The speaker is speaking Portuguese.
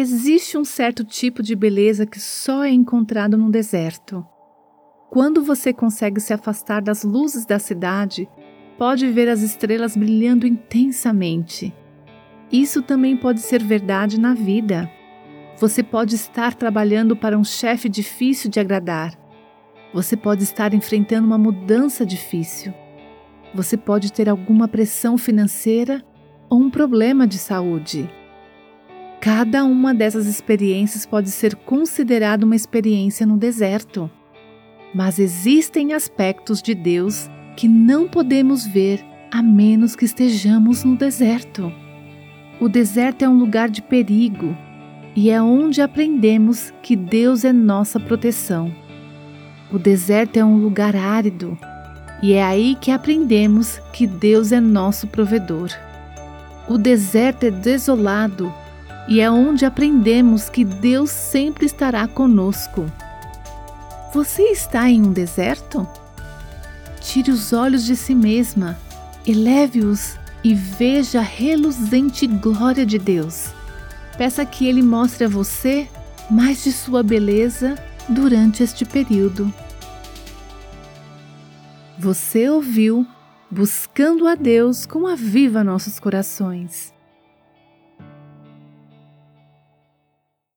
Existe um certo tipo de beleza que só é encontrado no deserto. Quando você consegue se afastar das luzes da cidade, pode ver as estrelas brilhando intensamente. Isso também pode ser verdade na vida. Você pode estar trabalhando para um chefe difícil de agradar. Você pode estar enfrentando uma mudança difícil. Você pode ter alguma pressão financeira ou um problema de saúde. Cada uma dessas experiências pode ser considerada uma experiência no deserto. Mas existem aspectos de Deus que não podemos ver a menos que estejamos no deserto. O deserto é um lugar de perigo e é onde aprendemos que Deus é nossa proteção. O deserto é um lugar árido e é aí que aprendemos que Deus é nosso provedor. O deserto é desolado e é onde aprendemos que Deus sempre estará conosco. Você está em um deserto? Tire os olhos de si mesma, eleve-os e veja a reluzente glória de Deus. Peça que Ele mostre a você mais de sua beleza durante este período. Você ouviu Buscando a Deus com a Viva Nossos Corações.